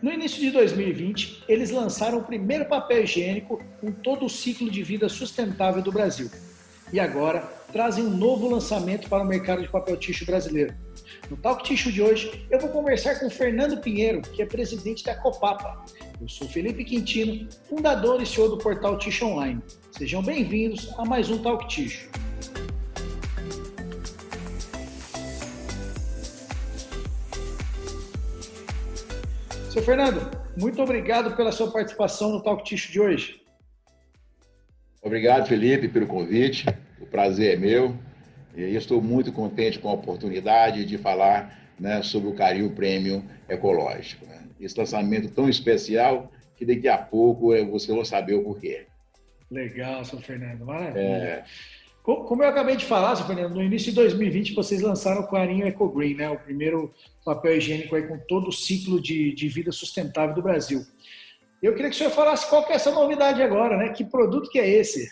No início de 2020, eles lançaram o primeiro papel higiênico com todo o ciclo de vida sustentável do Brasil. E agora trazem um novo lançamento para o mercado de papel tixo brasileiro. No Talk Tixo de hoje, eu vou conversar com Fernando Pinheiro, que é presidente da Copapa. Eu sou Felipe Quintino, fundador e CEO do portal Tixo Online. Sejam bem-vindos a mais um Talk Tixo. Seu Fernando, muito obrigado pela sua participação no Talk Ticho de hoje. Obrigado, Felipe, pelo convite. O prazer é meu. E estou muito contente com a oportunidade de falar né, sobre o Caril Prêmio Ecológico. Né? Esse lançamento tão especial que daqui a pouco você vai saber o porquê. Legal, seu Fernando. Maravilha. É... Como eu acabei de falar, Fernando, no início de 2020 vocês lançaram o Clarinho Eco Green, né? o primeiro papel higiênico aí com todo o ciclo de, de vida sustentável do Brasil. Eu queria que o senhor falasse qual que é essa novidade agora, né? Que produto que é esse?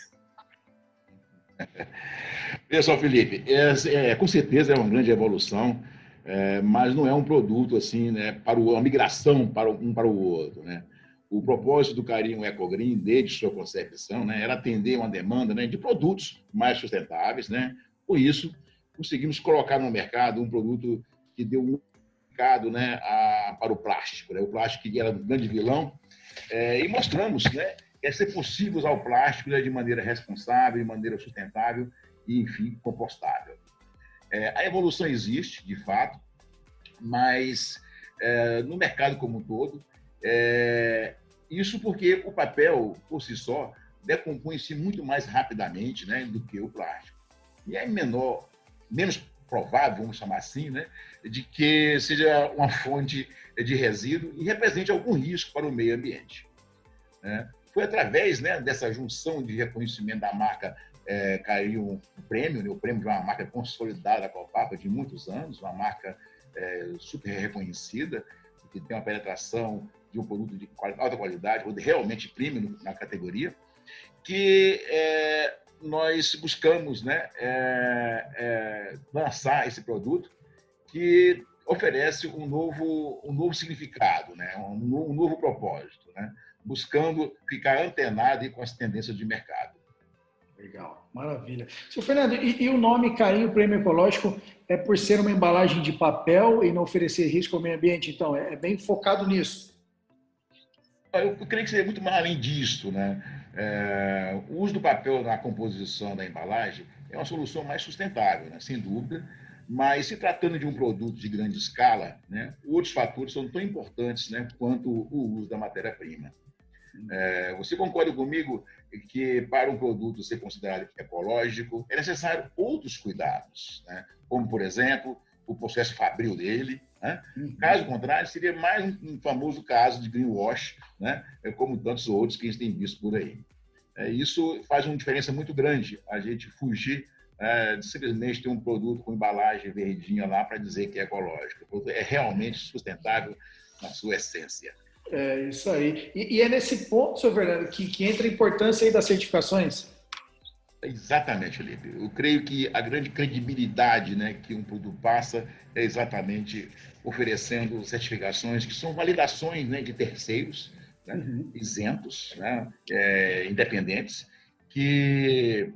Pessoal, Felipe, é, é, com certeza é uma grande evolução, é, mas não é um produto assim, né, para o, uma migração para um para o outro, né? O propósito do Carinho Ecogreen, desde sua concepção, né, era atender uma demanda né, de produtos mais sustentáveis. Né? Por isso, conseguimos colocar no mercado um produto que deu um mercado né, a, para o plástico. Né? O plástico que era um grande vilão. É, e mostramos né, que é ser possível usar o plástico né, de maneira responsável, de maneira sustentável e, enfim, compostável. É, a evolução existe, de fato, mas é, no mercado como um todo, é, isso porque o papel, por si só, decompõe-se muito mais rapidamente né, do que o plástico. E é menor, menos provável, vamos chamar assim, né, de que seja uma fonte de resíduo e represente algum risco para o meio ambiente. Né? Foi através né, dessa junção de reconhecimento da marca é, caiu um prêmio, né, o prêmio de uma marca consolidada com a Papa de muitos anos, uma marca é, super reconhecida, que tem uma penetração de um produto de alta qualidade, ou realmente premium na categoria, que é, nós buscamos né, é, é, lançar esse produto que oferece um novo, um novo significado, né, um, um novo propósito, né, buscando ficar antenado com as tendências de mercado. Legal, maravilha. Seu Fernando, e, e, o nome Carinho Prêmio Ecológico é por ser uma embalagem de papel e não oferecer risco ao meio ambiente? Então, é, é bem focado nisso. Eu, eu creio que seria muito mais além disso, né? É, o uso do papel na composição da embalagem é uma solução mais sustentável, né? sem dúvida, mas se tratando de um produto de grande escala, né, outros fatores são tão importantes né, quanto o uso da matéria-prima. É, você concorda comigo que para um produto ser considerado ecológico é necessário outros cuidados, né? como, por exemplo, o processo fabril dele, né? Uhum. Caso contrário, seria mais um, famoso caso de greenwash, né? É como tantos outros que a gente tem visto por aí. É, isso faz uma diferença muito grande, a gente fugir é, de simplesmente ter um produto com embalagem verdinha lá para dizer que é ecológico. É realmente sustentável na sua essência. É isso aí. E, e é nesse ponto, senhor Fernando, que, que entra a importância aí das certificações? Exatamente, Felipe. Eu creio que a grande credibilidade né, que um produto passa é exatamente oferecendo certificações que são validações né, de terceiros, né, uhum. isentos, né, é, independentes, que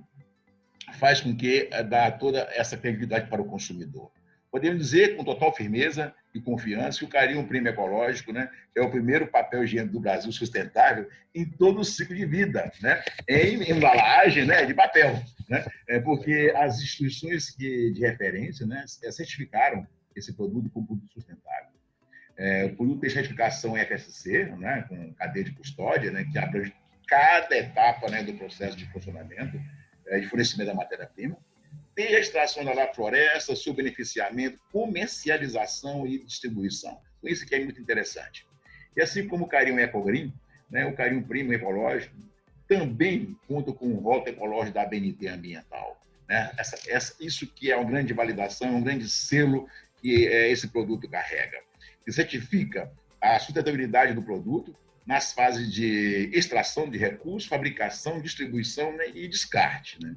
faz com que é, dá toda essa credibilidade para o consumidor. Podemos dizer com total firmeza e confiança que o Carinho Prêmio Ecológico né, é o primeiro papel higiênico do Brasil sustentável em todo o ciclo de vida, né, em embalagem né, de papel. Né, é porque as instituições que, de referência né, certificaram esse produto como produto sustentável. É, o produto tem certificação FSC, né, com cadeia de custódia, né, que abrange cada etapa né, do processo de funcionamento é, de fornecimento da matéria-prima a extração da floresta, seu beneficiamento, comercialização e distribuição. Isso que é muito interessante. E assim como o Carinho Ecogreen, né, o Carinho Primo Ecológico, também conta com o voto ecológico da BNT Ambiental. Né? Essa, essa, isso que é uma grande validação, um grande selo que é, esse produto carrega. Que certifica a sustentabilidade do produto nas fases de extração de recursos, fabricação, distribuição né, e descarte. Né?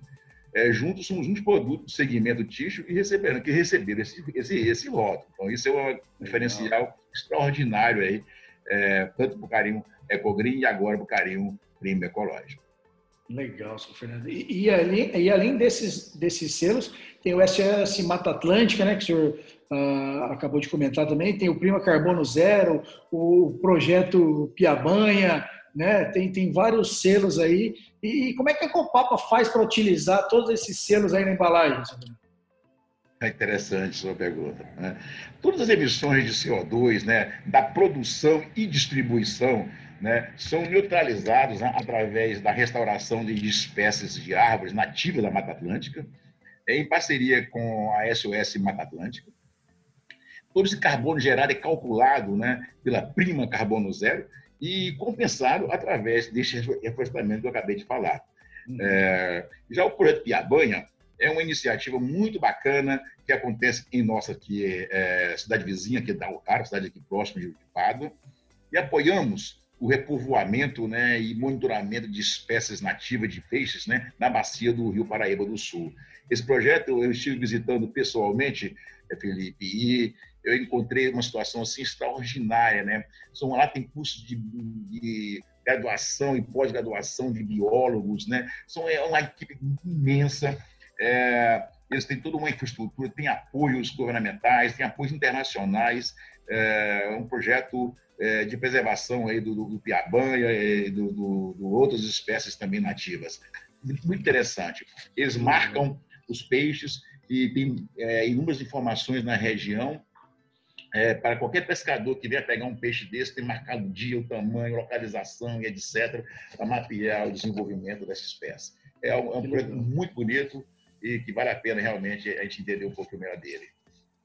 É, juntos somos um produtos do segmento tixo que receberam, que receberam esse, esse, esse voto. Então, isso é um diferencial extraordinário aí é, tanto para o carinho Ecogreen e agora para o carinho Primo Ecológico. Legal, senhor Fernando. E, e, além, e além desses, desses selos, tem o SOS Mata Atlântica, né, que o senhor uh, acabou de comentar também, tem o Prima Carbono Zero, o projeto Piabanha, né, tem, tem vários selos aí. E, e como é que a Copapa faz para utilizar todos esses selos aí na embalagem? É interessante sua pergunta. Né? Todas as emissões de CO2 né, da produção e distribuição né, são neutralizados né, através da restauração de espécies de árvores nativas da Mata Atlântica, em parceria com a SOS Mata Atlântica. Todo esse carbono gerado é calculado né, pela prima carbono zero e compensado através deste reflorestamento que eu acabei de falar. Uhum. É, já o projeto Piabanha é uma iniciativa muito bacana que acontece em nossa aqui, é, cidade vizinha, que é Dalcar, cidade aqui próxima de Pádua, e apoiamos o repovoamento né, e monitoramento de espécies nativas de peixes né, na bacia do Rio Paraíba do Sul. Esse projeto eu estive visitando pessoalmente, é, Felipe, e eu encontrei uma situação assim extraordinária. Né? São, lá tem cursos de, de graduação e pós-graduação de biólogos, né? São, é uma equipe imensa. É, eles têm toda uma infraestrutura, têm apoios governamentais, têm apoios internacionais. É um projeto é, de preservação aí do, do piabanha e do, do, do, outras espécies também nativas. Muito interessante. Eles marcam os peixes e tem é, inúmeras informações na região. É, para qualquer pescador que vier pegar um peixe desse, tem marcado o dia, o tamanho, localização e etc., para mapear o desenvolvimento dessa espécie. É um, é um projeto muito bonito e que vale a pena realmente a gente entender um pouco melhor dele.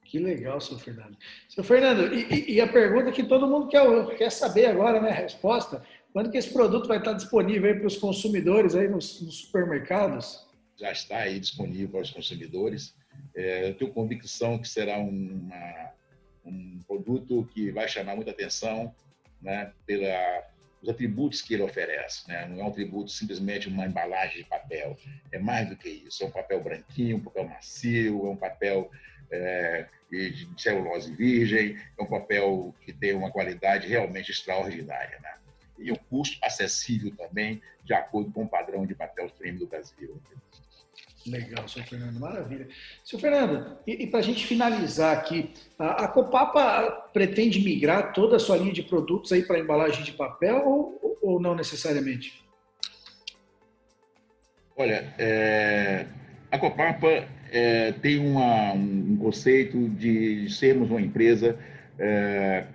Que legal, seu Fernando. Seu Fernando, e, e, a pergunta que todo mundo quer, quer saber agora, né? A resposta: quando que esse produto vai estar disponível para os consumidores aí nos, nos, supermercados? Já está aí disponível para os consumidores. É, eu tenho convicção que será uma, um produto que vai chamar muita atenção, né? Pela os atributos que ele oferece. Né? Não é um atributo simplesmente uma embalagem de papel. É mais do que isso. É um papel branquinho, um papel macio, é um papel é, de celulose virgem, é um papel que tem uma qualidade realmente extraordinária. Né? E um custo acessível também, de acordo com o padrão de papel premium do Brasil. Legal, senhor Fernando, maravilha. Senhor Fernando, e, e para a gente finalizar aqui, a, a, Copapa pretende migrar toda a sua linha de produtos aí para embalagem de papel ou, ou não necessariamente? Olha, é, a Copapa é, tem uma, um conceito de sermos uma empresa é,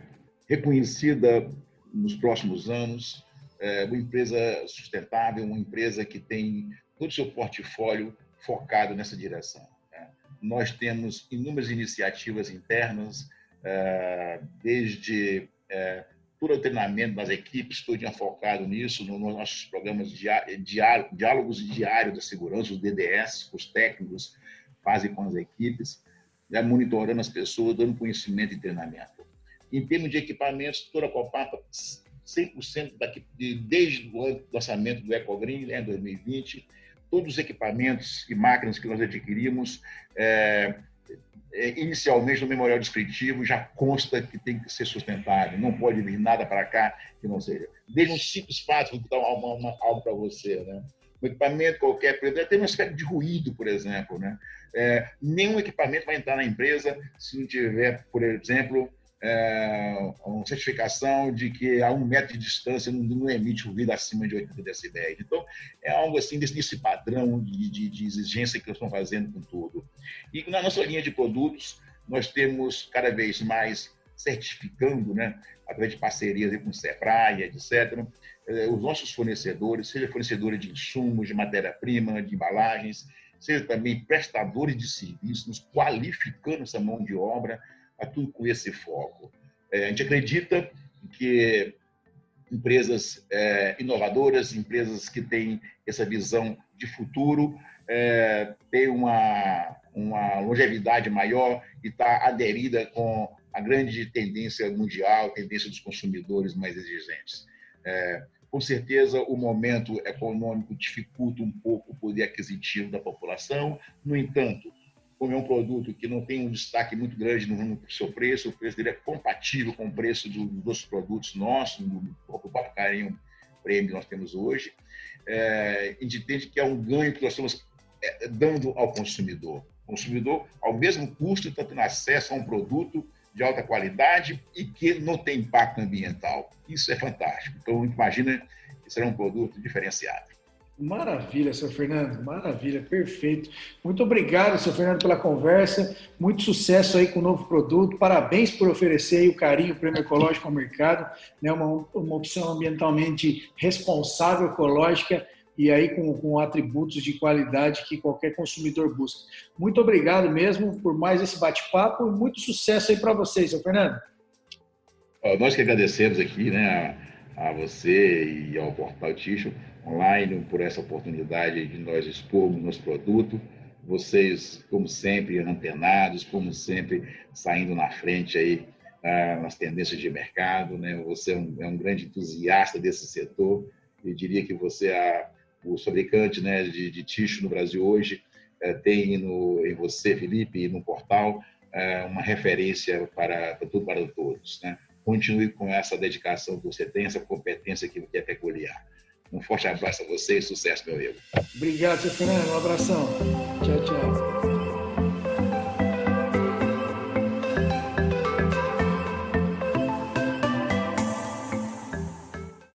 reconhecida nos próximos anos, é, uma empresa sustentável, uma empresa que tem todo o seu portfólio focado nessa direção. Né? Nós temos inúmeras iniciativas internas, é, desde é, todo o treinamento das equipes, todo focado nisso, nos nossos programas de diálogos diários da segurança, os DDS, os técnicos, fazem com as equipes, já monitorando as pessoas, dando conhecimento e treinamento. Em termos de equipamentos, toda a Copapa, 100% daqui, desde o lançamento do EcoGreen, né, em 2020, todos os equipamentos e máquinas que nós adquirimos, é, é, inicialmente no memorial descritivo já consta que tem que ser sustentável, não pode vir nada para cá que não seja. Desde um simples fato, vou dar uma, uma, algo para você, né? Um equipamento qualquer, por exemplo, tem um aspecto de ruído, por exemplo, né? É, nenhum equipamento vai entrar na empresa se não tiver, por exemplo, é, uma certificação de que a um metro de distância não, não emite ruído acima de 80 decibéis. Então, é algo assim, desse, desse padrão de, de, de, exigência que nós estamos fazendo com tudo. E na nossa linha de produtos, nós temos cada vez mais certificando, né, através de parcerias com o SEBRAE, etc., é, os nossos fornecedores, seja fornecedores de insumos, de matéria-prima, de embalagens, seja também prestadores de serviços, qualificando essa mão de obra, a tudo com esse foco. É, a gente acredita que empresas é, inovadoras, empresas que têm essa visão de futuro, é, têm uma, uma longevidade maior e está aderida com a grande tendência mundial, tendência dos consumidores mais exigentes. É, com certeza, o momento econômico dificulta um pouco o poder aquisitivo da população. No entanto, como é um produto que não tem um destaque muito grande no, seu preço, o preço dele é compatível com o preço do, dos produtos nossos, do, próprio carinho prêmio que nós temos hoje. É, a gente entende que é um ganho que nós estamos é, dando ao consumidor. O consumidor, ao mesmo custo, está tendo acesso a um produto de alta qualidade e que não tem impacto ambiental. Isso é fantástico. Então, imagina que será um produto diferenciado. Maravilha, seu Fernando, maravilha, perfeito. Muito obrigado, seu Fernando, pela conversa. Muito sucesso aí com o novo produto. Parabéns por oferecer o carinho o prêmio ecológico ao mercado, né? uma, uma opção ambientalmente responsável, ecológica e aí com, com atributos de qualidade que qualquer consumidor busca. Muito obrigado mesmo por mais esse bate-papo e muito sucesso aí para vocês, seu Fernando. Nós que agradecemos aqui, né, a, a você e ao Portal Ticho online por essa oportunidade de nós expormos nosso produto. Vocês, como sempre, antenados, como sempre, saindo na frente aí ah, nas tendências de mercado. Né? Você é um, é um, grande entusiasta desse setor. Eu diria que você é o fabricante né, de, de ticho no Brasil hoje. É, tem no, em você, Felipe, e no portal, é, uma referência para, para tudo para todos. Né? Continue com essa dedicação que você tem, essa competência que, que é peculiar. Um forte abraço a você e sucesso, meu amigo. Obrigado, seu Fernando. Um abração. Tchau, tchau.